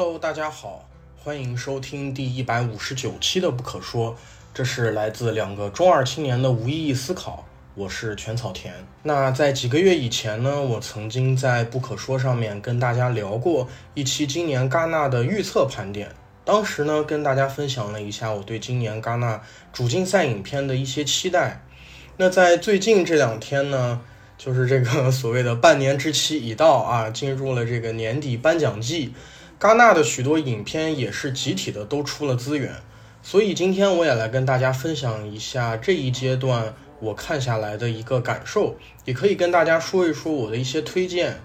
Hello，大家好，欢迎收听第一百五十九期的《不可说》，这是来自两个中二青年的无意义思考。我是全草田。那在几个月以前呢，我曾经在《不可说》上面跟大家聊过一期今年戛纳的预测盘点。当时呢，跟大家分享了一下我对今年戛纳主竞赛影片的一些期待。那在最近这两天呢，就是这个所谓的半年之期已到啊，进入了这个年底颁奖季，戛纳的许多影片也是集体的都出了资源。所以今天我也来跟大家分享一下这一阶段。我看下来的一个感受，也可以跟大家说一说我的一些推荐。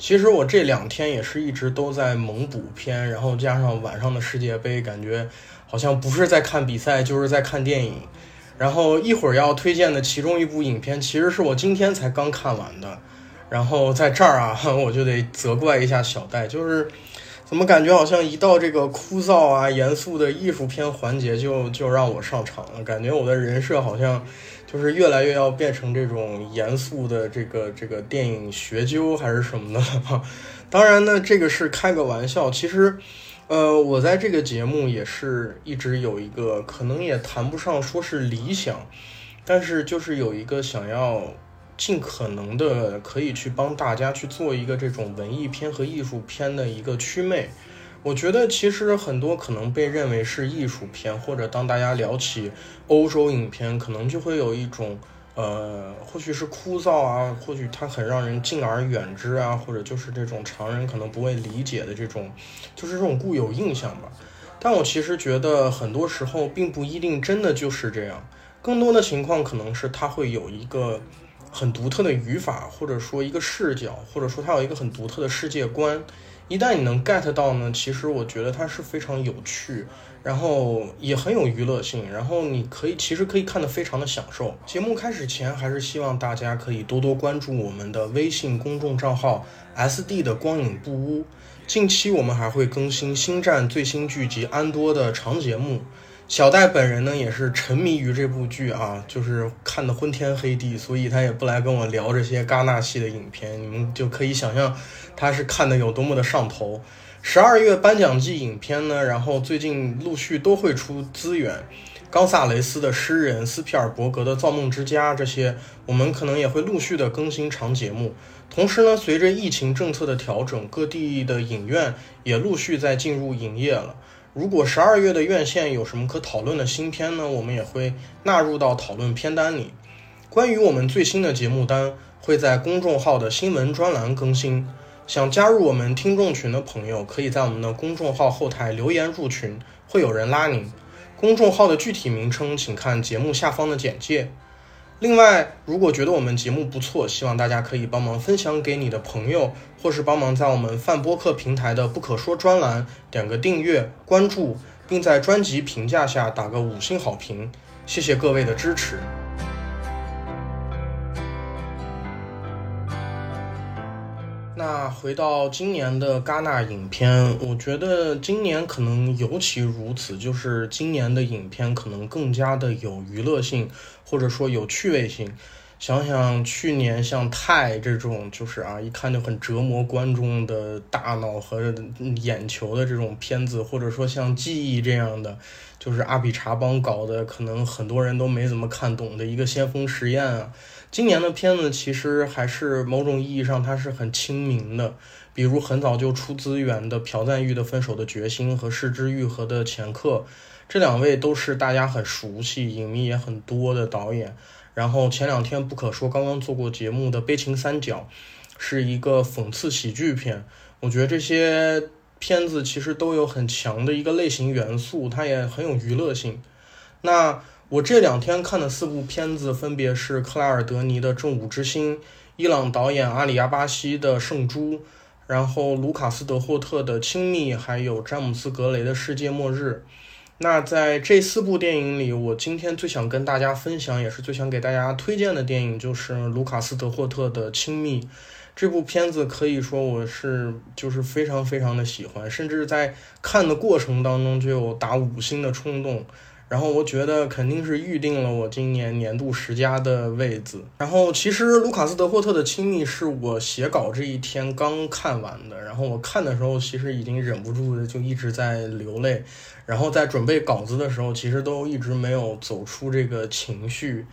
其实我这两天也是一直都在猛补片，然后加上晚上的世界杯，感觉好像不是在看比赛，就是在看电影。然后一会儿要推荐的其中一部影片，其实是我今天才刚看完的。然后在这儿啊，我就得责怪一下小戴，就是怎么感觉好像一到这个枯燥啊、严肃的艺术片环节，就就让我上场了，感觉我的人设好像。就是越来越要变成这种严肃的这个这个电影学究还是什么的了。当然呢，这个是开个玩笑。其实，呃，我在这个节目也是一直有一个，可能也谈不上说是理想，但是就是有一个想要尽可能的可以去帮大家去做一个这种文艺片和艺术片的一个祛魅。我觉得其实很多可能被认为是艺术片，或者当大家聊起欧洲影片，可能就会有一种呃，或许是枯燥啊，或许它很让人敬而远之啊，或者就是这种常人可能不会理解的这种，就是这种固有印象吧。但我其实觉得很多时候并不一定真的就是这样，更多的情况可能是它会有一个很独特的语法，或者说一个视角，或者说它有一个很独特的世界观。一旦你能 get 到呢，其实我觉得它是非常有趣，然后也很有娱乐性，然后你可以其实可以看得非常的享受。节目开始前，还是希望大家可以多多关注我们的微信公众账号 SD 的光影不污。近期我们还会更新《星战》最新剧集《安多》的长节目。小戴本人呢也是沉迷于这部剧啊，就是看得昏天黑地，所以他也不来跟我聊这些戛纳系的影片。你们就可以想象他是看的有多么的上头。十二月颁奖季影片呢，然后最近陆续都会出资源，冈萨雷斯的《诗人》、斯皮尔伯格的《造梦之家》这些，我们可能也会陆续的更新长节目。同时呢，随着疫情政策的调整，各地的影院也陆续在进入营业了。如果十二月的院线有什么可讨论的新片呢？我们也会纳入到讨论片单里。关于我们最新的节目单，会在公众号的新闻专栏更新。想加入我们听众群的朋友，可以在我们的公众号后台留言入群，会有人拉您。公众号的具体名称，请看节目下方的简介。另外，如果觉得我们节目不错，希望大家可以帮忙分享给你的朋友，或是帮忙在我们泛播客平台的不可说专栏点个订阅、关注，并在专辑评价下打个五星好评，谢谢各位的支持。那回到今年的戛纳影片，我觉得今年可能尤其如此，就是今年的影片可能更加的有娱乐性，或者说有趣味性。想想去年像《泰》这种，就是啊，一看就很折磨观众的大脑和眼球的这种片子，或者说像《记忆》这样的，就是阿比查邦搞的，可能很多人都没怎么看懂的一个先锋实验啊。今年的片子其实还是某种意义上它是很亲民的，比如很早就出资源的朴赞玉的《分手的决心》和市之愈合的《前客》，这两位都是大家很熟悉、影迷也很多的导演。然后前两天不可说刚刚做过节目的《悲情三角》，是一个讽刺喜剧片。我觉得这些片子其实都有很强的一个类型元素，它也很有娱乐性。那。我这两天看的四部片子分别是克莱尔·德尼的《正午之星》，伊朗导演阿里亚巴西的《圣珠》，然后卢卡斯·德霍特的《亲密》，还有詹姆斯·格雷的《世界末日》。那在这四部电影里，我今天最想跟大家分享，也是最想给大家推荐的电影，就是卢卡斯·德霍特的《亲密》。这部片子可以说我是就是非常非常的喜欢，甚至在看的过程当中就有打五星的冲动。然后我觉得肯定是预定了我今年年度十佳的位子。然后其实卢卡斯·德霍特的《亲密》是我写稿这一天刚看完的，然后我看的时候其实已经忍不住的就一直在流泪，然后在准备稿子的时候，其实都一直没有走出这个情绪。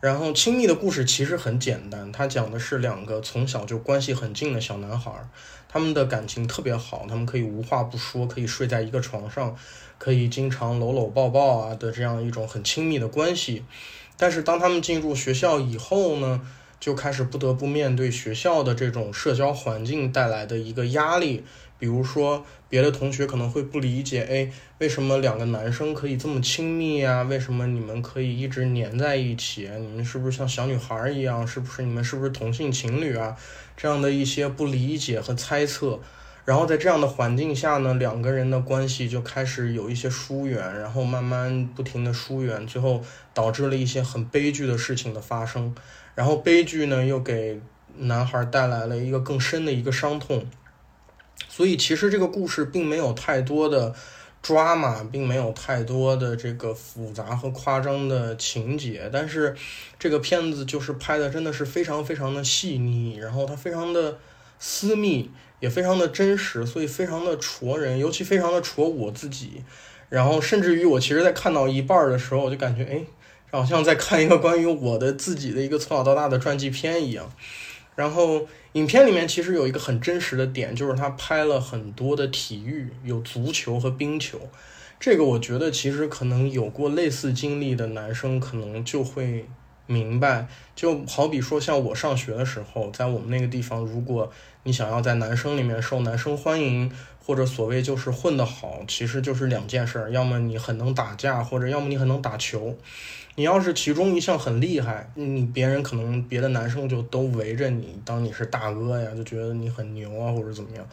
然后《亲密》的故事其实很简单，它讲的是两个从小就关系很近的小男孩，他们的感情特别好，他们可以无话不说，可以睡在一个床上。可以经常搂搂抱抱啊的这样一种很亲密的关系，但是当他们进入学校以后呢，就开始不得不面对学校的这种社交环境带来的一个压力。比如说，别的同学可能会不理解，哎，为什么两个男生可以这么亲密啊？为什么你们可以一直黏在一起？你们是不是像小女孩一样？是不是你们是不是同性情侣啊？这样的一些不理解和猜测。然后在这样的环境下呢，两个人的关系就开始有一些疏远，然后慢慢不停的疏远，最后导致了一些很悲剧的事情的发生。然后悲剧呢，又给男孩带来了一个更深的一个伤痛。所以其实这个故事并没有太多的抓马，并没有太多的这个复杂和夸张的情节，但是这个片子就是拍的真的是非常非常的细腻，然后它非常的私密。也非常的真实，所以非常的戳人，尤其非常的戳我自己。然后甚至于我其实，在看到一半的时候，我就感觉，哎，好像在看一个关于我的自己的一个从小到大的传记片一样。然后影片里面其实有一个很真实的点，就是他拍了很多的体育，有足球和冰球。这个我觉得其实可能有过类似经历的男生，可能就会。明白，就好比说，像我上学的时候，在我们那个地方，如果你想要在男生里面受男生欢迎，或者所谓就是混得好，其实就是两件事儿：要么你很能打架，或者要么你很能打球。你要是其中一项很厉害，你别人可能别的男生就都围着你，当你是大哥呀，就觉得你很牛啊，或者怎么样。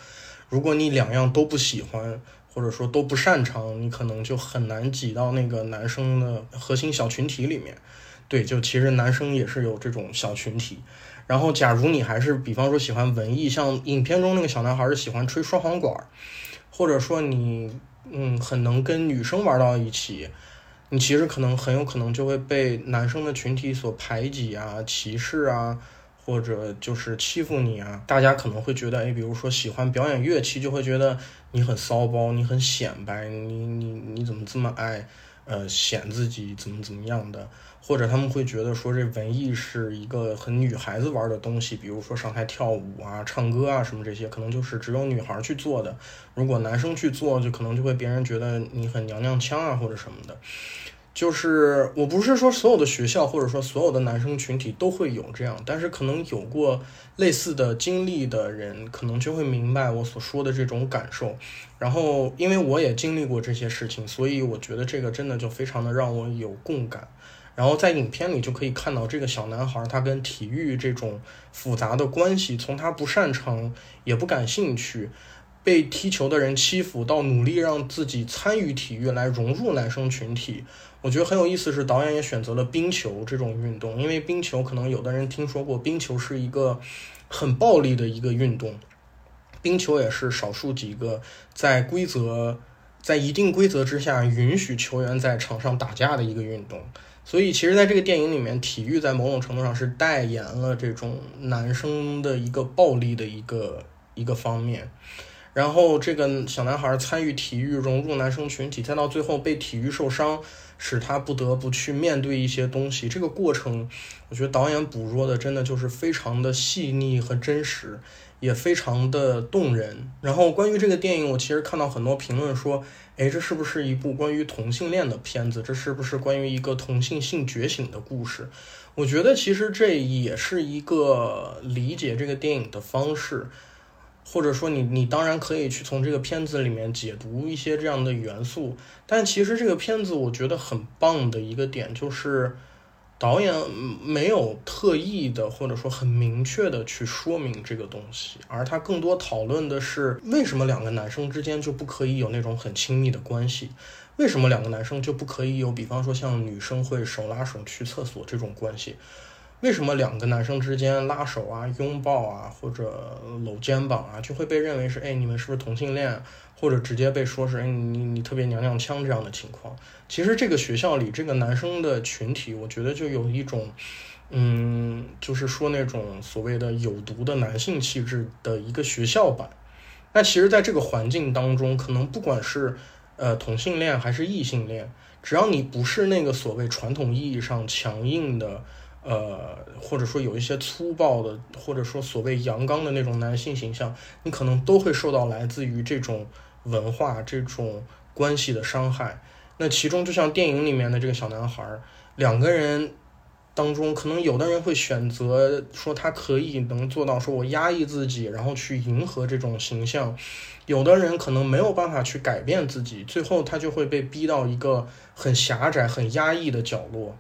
如果你两样都不喜欢，或者说都不擅长，你可能就很难挤到那个男生的核心小群体里面。对，就其实男生也是有这种小群体，然后假如你还是比方说喜欢文艺，像影片中那个小男孩是喜欢吹双簧管，或者说你嗯很能跟女生玩到一起，你其实可能很有可能就会被男生的群体所排挤啊、歧视啊，或者就是欺负你啊。大家可能会觉得，哎，比如说喜欢表演乐器，就会觉得你很骚包，你很显摆，你你你怎么这么爱呃显自己怎么怎么样的。或者他们会觉得说这文艺是一个很女孩子玩的东西，比如说上台跳舞啊、唱歌啊什么这些，可能就是只有女孩去做的。如果男生去做，就可能就会别人觉得你很娘娘腔啊或者什么的。就是我不是说所有的学校或者说所有的男生群体都会有这样，但是可能有过类似的经历的人，可能就会明白我所说的这种感受。然后因为我也经历过这些事情，所以我觉得这个真的就非常的让我有共感。然后在影片里就可以看到这个小男孩，他跟体育这种复杂的关系，从他不擅长也不感兴趣，被踢球的人欺负，到努力让自己参与体育来融入男生群体。我觉得很有意思，是导演也选择了冰球这种运动，因为冰球可能有的人听说过，冰球是一个很暴力的一个运动，冰球也是少数几个在规则在一定规则之下允许球员在场上打架的一个运动。所以，其实，在这个电影里面，体育在某种程度上是代言了这种男生的一个暴力的一个一个方面。然后，这个小男孩参与体育，融入男生群体，再到最后被体育受伤，使他不得不去面对一些东西。这个过程，我觉得导演捕捉的真的就是非常的细腻和真实。也非常的动人。然后关于这个电影，我其实看到很多评论说，哎，这是不是一部关于同性恋的片子？这是不是关于一个同性性觉醒的故事？我觉得其实这也是一个理解这个电影的方式，或者说你你当然可以去从这个片子里面解读一些这样的元素。但其实这个片子我觉得很棒的一个点就是。导演没有特意的或者说很明确的去说明这个东西，而他更多讨论的是为什么两个男生之间就不可以有那种很亲密的关系？为什么两个男生就不可以有，比方说像女生会手拉手去厕所这种关系？为什么两个男生之间拉手啊、拥抱啊或者搂肩膀啊就会被认为是哎你们是不是同性恋？或者直接被说是哎你你特别娘娘腔这样的情况。其实这个学校里这个男生的群体，我觉得就有一种，嗯，就是说那种所谓的有毒的男性气质的一个学校版。那其实，在这个环境当中，可能不管是呃同性恋还是异性恋，只要你不是那个所谓传统意义上强硬的，呃，或者说有一些粗暴的，或者说所谓阳刚的那种男性形象，你可能都会受到来自于这种文化、这种关系的伤害。那其中，就像电影里面的这个小男孩，两个人。当中可能有的人会选择说他可以能做到说我压抑自己，然后去迎合这种形象；有的人可能没有办法去改变自己，最后他就会被逼到一个很狭窄、很压抑的角落。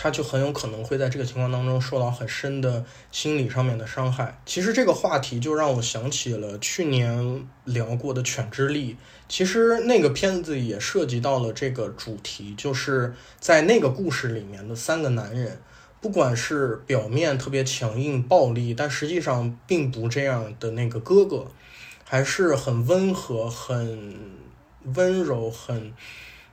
他就很有可能会在这个情况当中受到很深的心理上面的伤害。其实这个话题就让我想起了去年聊过的《犬之力》，其实那个片子也涉及到了这个主题，就是在那个故事里面的三个男人，不管是表面特别强硬暴力，但实际上并不这样的那个哥哥，还是很温和、很温柔、很。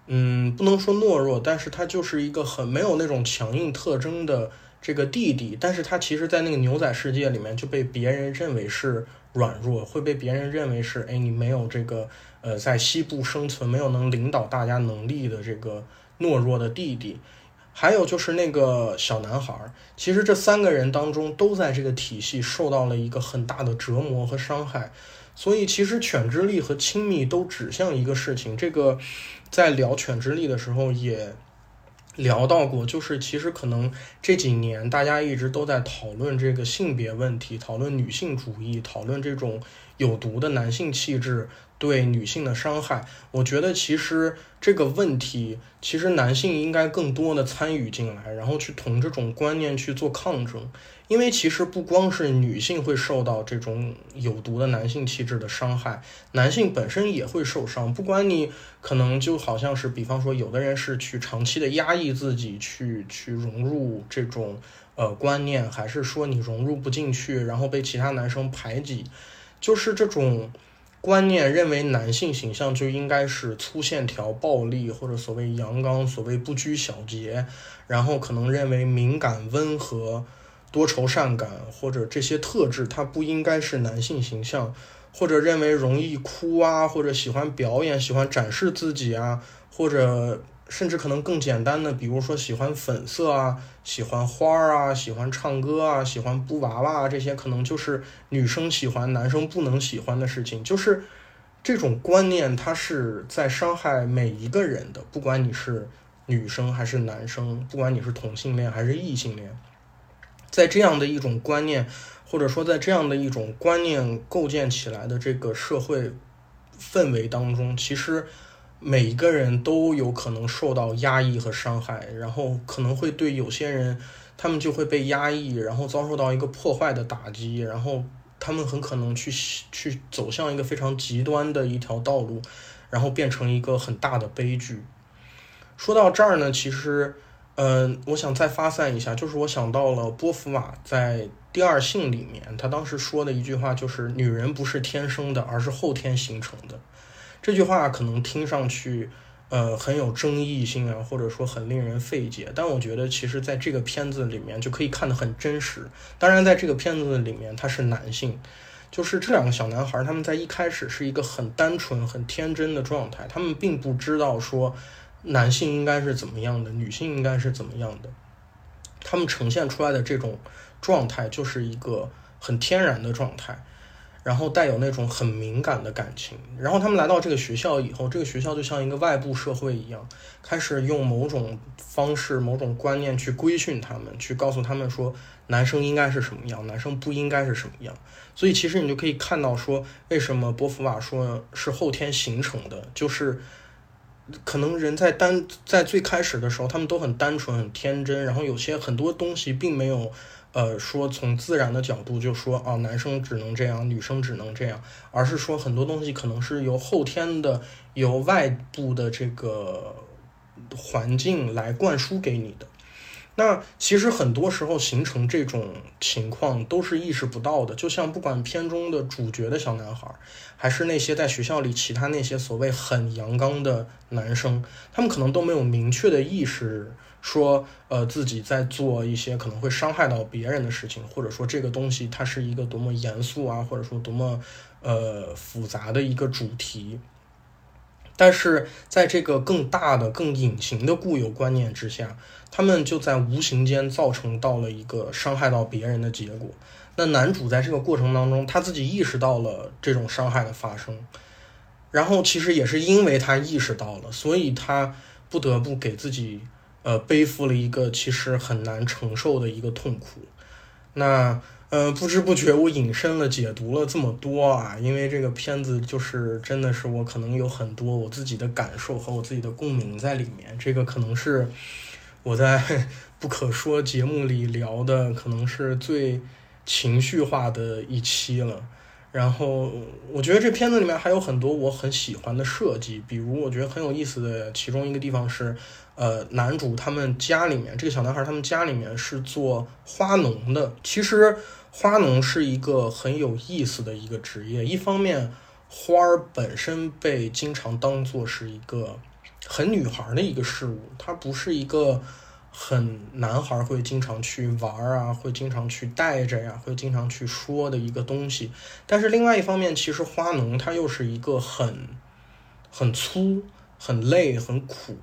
嗯，不能说懦弱，但是他就是一个很没有那种强硬特征的这个弟弟，但是他其实，在那个牛仔世界里面就被别人认为是软弱，会被别人认为是，哎，你没有这个，呃，在西部生存，没有能领导大家能力的这个懦弱的弟弟。还有就是那个小男孩儿，其实这三个人当中都在这个体系受到了一个很大的折磨和伤害。所以，其实犬之力和亲密都指向一个事情。这个，在聊犬之力的时候也聊到过，就是其实可能这几年大家一直都在讨论这个性别问题，讨论女性主义，讨论这种有毒的男性气质。对女性的伤害，我觉得其实这个问题，其实男性应该更多的参与进来，然后去同这种观念去做抗争。因为其实不光是女性会受到这种有毒的男性气质的伤害，男性本身也会受伤。不管你可能就好像是，比方说有的人是去长期的压抑自己，去去融入这种呃观念，还是说你融入不进去，然后被其他男生排挤，就是这种。观念认为男性形象就应该是粗线条、暴力或者所谓阳刚、所谓不拘小节，然后可能认为敏感、温和、多愁善感或者这些特质，它不应该是男性形象，或者认为容易哭啊，或者喜欢表演、喜欢展示自己啊，或者。甚至可能更简单的，比如说喜欢粉色啊，喜欢花儿啊，喜欢唱歌啊，喜欢布娃娃啊，这些可能就是女生喜欢、男生不能喜欢的事情。就是这种观念，它是在伤害每一个人的，不管你是女生还是男生，不管你是同性恋还是异性恋，在这样的一种观念，或者说在这样的一种观念构建起来的这个社会氛围当中，其实。每个人都有可能受到压抑和伤害，然后可能会对有些人，他们就会被压抑，然后遭受到一个破坏的打击，然后他们很可能去去走向一个非常极端的一条道路，然后变成一个很大的悲剧。说到这儿呢，其实，嗯，我想再发散一下，就是我想到了波伏娃在《第二性》里面，他当时说的一句话，就是“女人不是天生的，而是后天形成的。”这句话可能听上去，呃，很有争议性啊，或者说很令人费解。但我觉得，其实在这个片子里面就可以看得很真实。当然，在这个片子里面，他是男性，就是这两个小男孩，他们在一开始是一个很单纯、很天真的状态，他们并不知道说男性应该是怎么样的，女性应该是怎么样的。他们呈现出来的这种状态，就是一个很天然的状态。然后带有那种很敏感的感情，然后他们来到这个学校以后，这个学校就像一个外部社会一样，开始用某种方式、某种观念去规训他们，去告诉他们说男生应该是什么样，男生不应该是什么样。所以其实你就可以看到说，为什么波伏娃说是后天形成的，就是可能人在单在最开始的时候，他们都很单纯、很天真，然后有些很多东西并没有。呃，说从自然的角度就说啊，男生只能这样，女生只能这样，而是说很多东西可能是由后天的、由外部的这个环境来灌输给你的。那其实很多时候形成这种情况都是意识不到的，就像不管片中的主角的小男孩，还是那些在学校里其他那些所谓很阳刚的男生，他们可能都没有明确的意识，说呃自己在做一些可能会伤害到别人的事情，或者说这个东西它是一个多么严肃啊，或者说多么呃复杂的一个主题。但是在这个更大的、更隐形的固有观念之下，他们就在无形间造成到了一个伤害到别人的结果。那男主在这个过程当中，他自己意识到了这种伤害的发生，然后其实也是因为他意识到了，所以他不得不给自己呃背负了一个其实很难承受的一个痛苦。那。呃，不知不觉我引申了解读了这么多啊，因为这个片子就是真的是我可能有很多我自己的感受和我自己的共鸣在里面，这个可能是我在 不可说节目里聊的可能是最情绪化的一期了。然后我觉得这片子里面还有很多我很喜欢的设计，比如我觉得很有意思的其中一个地方是，呃，男主他们家里面这个小男孩他们家里面是做花农的。其实花农是一个很有意思的一个职业，一方面花儿本身被经常当做是一个很女孩的一个事物，它不是一个。很男孩会经常去玩啊，会经常去带着呀，会经常去说的一个东西。但是另外一方面，其实花农他又是一个很很粗、很累、很苦，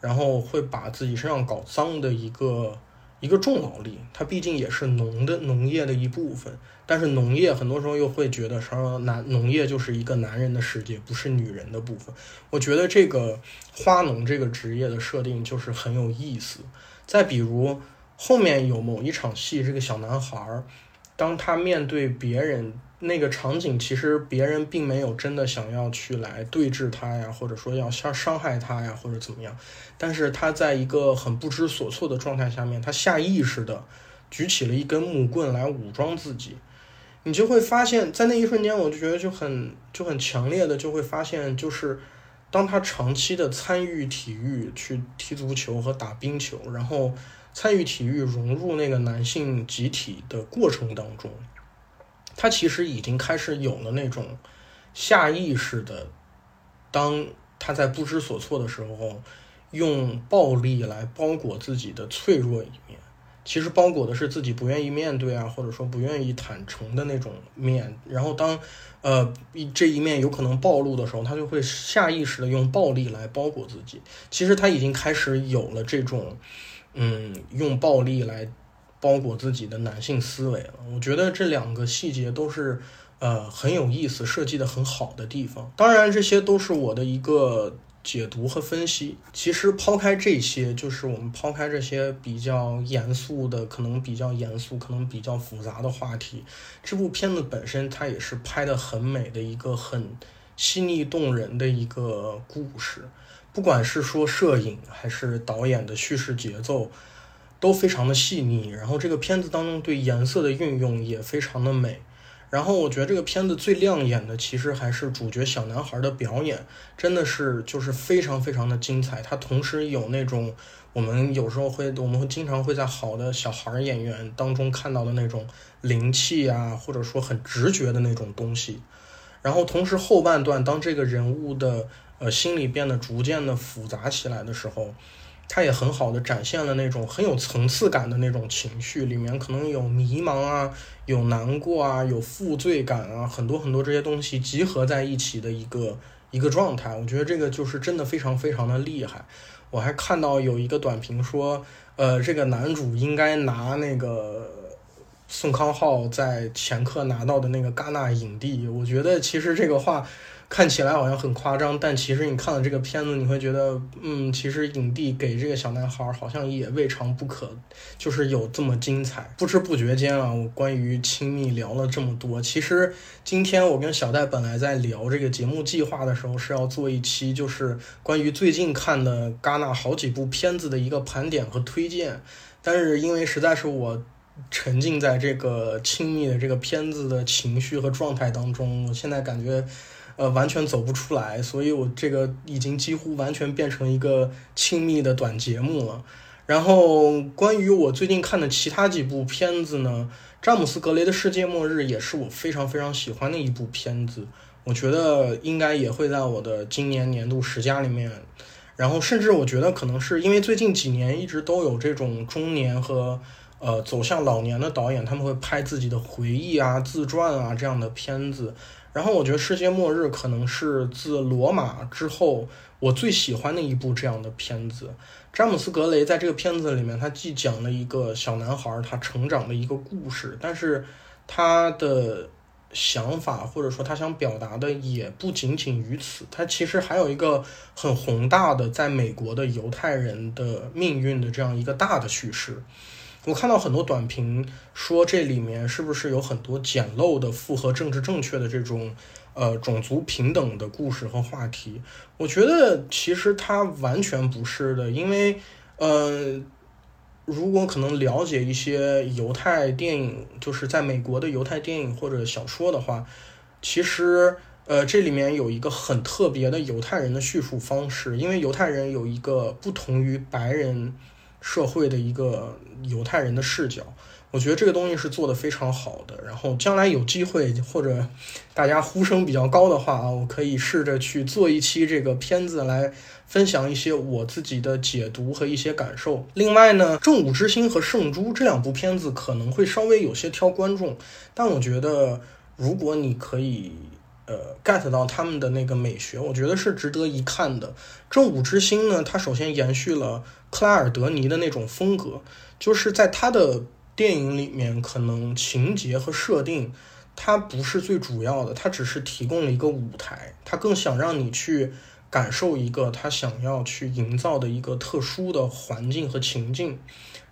然后会把自己身上搞脏的一个一个重劳力。它毕竟也是农的农业的一部分，但是农业很多时候又会觉得说男农业就是一个男人的世界，不是女人的部分。我觉得这个花农这个职业的设定就是很有意思。再比如后面有某一场戏，这个小男孩儿，当他面对别人那个场景，其实别人并没有真的想要去来对峙他呀，或者说要伤伤害他呀，或者怎么样。但是他在一个很不知所措的状态下面，他下意识的举起了一根木棍来武装自己。你就会发现，在那一瞬间，我就觉得就很就很强烈的就会发现，就是。当他长期的参与体育，去踢足球和打冰球，然后参与体育融入那个男性集体的过程当中，他其实已经开始有了那种下意识的，当他在不知所措的时候，用暴力来包裹自己的脆弱一面。其实包裹的是自己不愿意面对啊，或者说不愿意坦诚的那种面。然后当，呃，这一面有可能暴露的时候，他就会下意识的用暴力来包裹自己。其实他已经开始有了这种，嗯，用暴力来包裹自己的男性思维了。我觉得这两个细节都是，呃，很有意思，设计的很好的地方。当然，这些都是我的一个。解读和分析，其实抛开这些，就是我们抛开这些比较严肃的，可能比较严肃，可能比较复杂的话题，这部片子本身它也是拍的很美的一个很细腻动人的一个故事，不管是说摄影还是导演的叙事节奏，都非常的细腻。然后这个片子当中对颜色的运用也非常的美。然后我觉得这个片子最亮眼的，其实还是主角小男孩的表演，真的是就是非常非常的精彩。他同时有那种我们有时候会，我们会经常会在好的小孩演员当中看到的那种灵气啊，或者说很直觉的那种东西。然后同时后半段，当这个人物的呃心理变得逐渐的复杂起来的时候。他也很好的展现了那种很有层次感的那种情绪，里面可能有迷茫啊，有难过啊，有负罪感啊，很多很多这些东西集合在一起的一个一个状态。我觉得这个就是真的非常非常的厉害。我还看到有一个短评说，呃，这个男主应该拿那个宋康昊在前科拿到的那个戛纳影帝。我觉得其实这个话。看起来好像很夸张，但其实你看了这个片子，你会觉得，嗯，其实影帝给这个小男孩好像也未尝不可，就是有这么精彩。不知不觉间啊，我关于亲密聊了这么多。其实今天我跟小戴本来在聊这个节目计划的时候，是要做一期就是关于最近看的戛纳好几部片子的一个盘点和推荐，但是因为实在是我沉浸在这个亲密的这个片子的情绪和状态当中，我现在感觉。呃，完全走不出来，所以我这个已经几乎完全变成一个亲密的短节目了。然后关于我最近看的其他几部片子呢，詹姆斯·格雷的《世界末日》也是我非常非常喜欢的一部片子，我觉得应该也会在我的今年年度十佳里面。然后甚至我觉得可能是因为最近几年一直都有这种中年和呃走向老年的导演，他们会拍自己的回忆啊、自传啊这样的片子。然后我觉得《世界末日》可能是自《罗马》之后我最喜欢的一部这样的片子。詹姆斯·格雷在这个片子里面，他既讲了一个小男孩他成长的一个故事，但是他的想法或者说他想表达的也不仅仅于此，他其实还有一个很宏大的在美国的犹太人的命运的这样一个大的叙事。我看到很多短评说这里面是不是有很多简陋的符合政治正确的这种呃种族平等的故事和话题？我觉得其实它完全不是的，因为呃，如果可能了解一些犹太电影，就是在美国的犹太电影或者小说的话，其实呃这里面有一个很特别的犹太人的叙述方式，因为犹太人有一个不同于白人。社会的一个犹太人的视角，我觉得这个东西是做的非常好的。然后将来有机会或者大家呼声比较高的话啊，我可以试着去做一期这个片子来分享一些我自己的解读和一些感受。另外呢，《正午之星》和《圣珠》这两部片子可能会稍微有些挑观众，但我觉得如果你可以。呃，get 到他们的那个美学，我觉得是值得一看的。正午之星呢，它首先延续了克拉尔德尼的那种风格，就是在他的电影里面，可能情节和设定它不是最主要的，它只是提供了一个舞台，它更想让你去感受一个他想要去营造的一个特殊的环境和情境，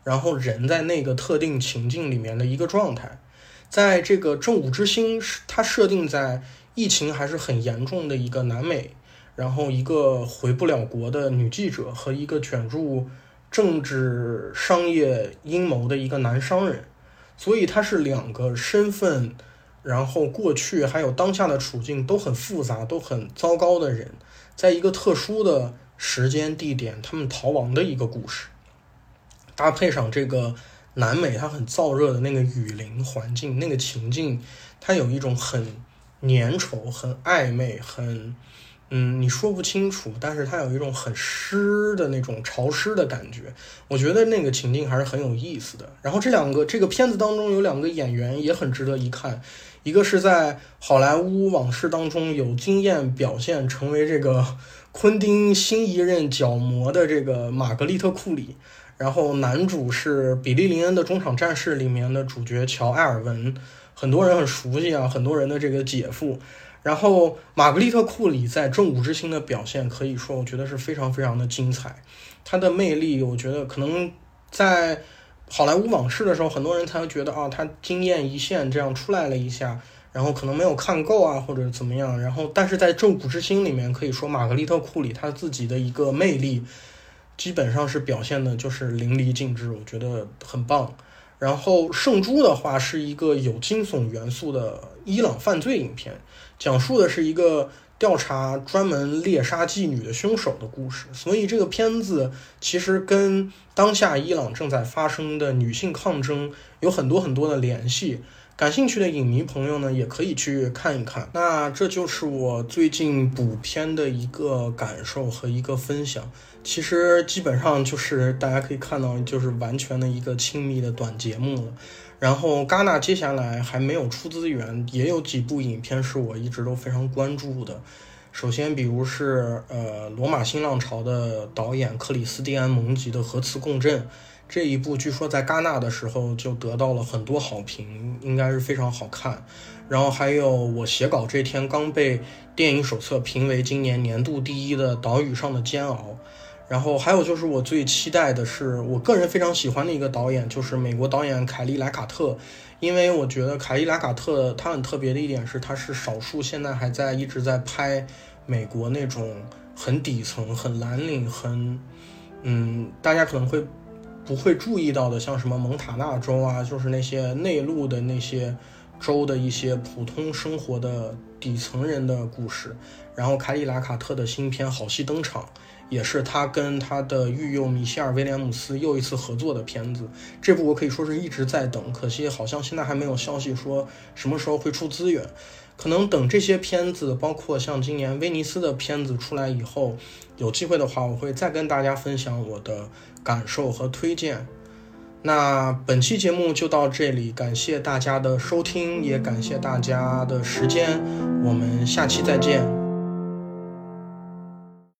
然后人在那个特定情境里面的一个状态。在这个正午之星，它设定在。疫情还是很严重的一个南美，然后一个回不了国的女记者和一个卷入政治商业阴谋的一个男商人，所以他是两个身份，然后过去还有当下的处境都很复杂、都很糟糕的人，在一个特殊的时间地点，他们逃亡的一个故事，搭配上这个南美它很燥热的那个雨林环境，那个情境，它有一种很。粘稠、很暧昧、很，嗯，你说不清楚，但是它有一种很湿的那种潮湿的感觉。我觉得那个情境还是很有意思的。然后这两个这个片子当中有两个演员也很值得一看，一个是在好莱坞往事当中有惊艳表现，成为这个昆汀新一任角魔的这个玛格丽特·库里。然后男主是比利·林恩的《中场战事》里面的主角乔·埃尔文。很多人很熟悉啊，很多人的这个姐夫，然后玛格丽特·库里在《正午之星》的表现，可以说我觉得是非常非常的精彩。他的魅力，我觉得可能在好莱坞往事的时候，很多人才会觉得啊，他惊艳一现，这样出来了一下，然后可能没有看够啊，或者怎么样。然后，但是在《正午之星》里面，可以说玛格丽特·库里他自己的一个魅力，基本上是表现的就是淋漓尽致，我觉得很棒。然后《圣珠》的话是一个有惊悚元素的伊朗犯罪影片，讲述的是一个调查专门猎杀妓女的凶手的故事。所以这个片子其实跟当下伊朗正在发生的女性抗争有很多很多的联系。感兴趣的影迷朋友呢，也可以去看一看。那这就是我最近补片的一个感受和一个分享。其实基本上就是大家可以看到，就是完全的一个亲密的短节目了。然后戛纳接下来还没有出资源，也有几部影片是我一直都非常关注的。首先，比如是呃《罗马新浪潮》的导演克里斯蒂安蒙吉的《核磁共振》这一部，据说在戛纳的时候就得到了很多好评，应该是非常好看。然后还有我写稿这天刚被电影手册评为今年年度第一的《岛屿上的煎熬》。然后还有就是我最期待的是，我个人非常喜欢的一个导演，就是美国导演凯利莱卡特，因为我觉得凯利莱卡特他很特别的一点是，他是少数现在还在一直在拍美国那种很底层、很蓝领、很嗯，大家可能会不会注意到的，像什么蒙塔纳州啊，就是那些内陆的那些州的一些普通生活的底层人的故事。然后凯利莱卡特的新片好戏登场。也是他跟他的御用米歇尔·威廉姆斯又一次合作的片子。这部我可以说是一直在等，可惜好像现在还没有消息说什么时候会出资源。可能等这些片子，包括像今年威尼斯的片子出来以后，有机会的话，我会再跟大家分享我的感受和推荐。那本期节目就到这里，感谢大家的收听，也感谢大家的时间，我们下期再见。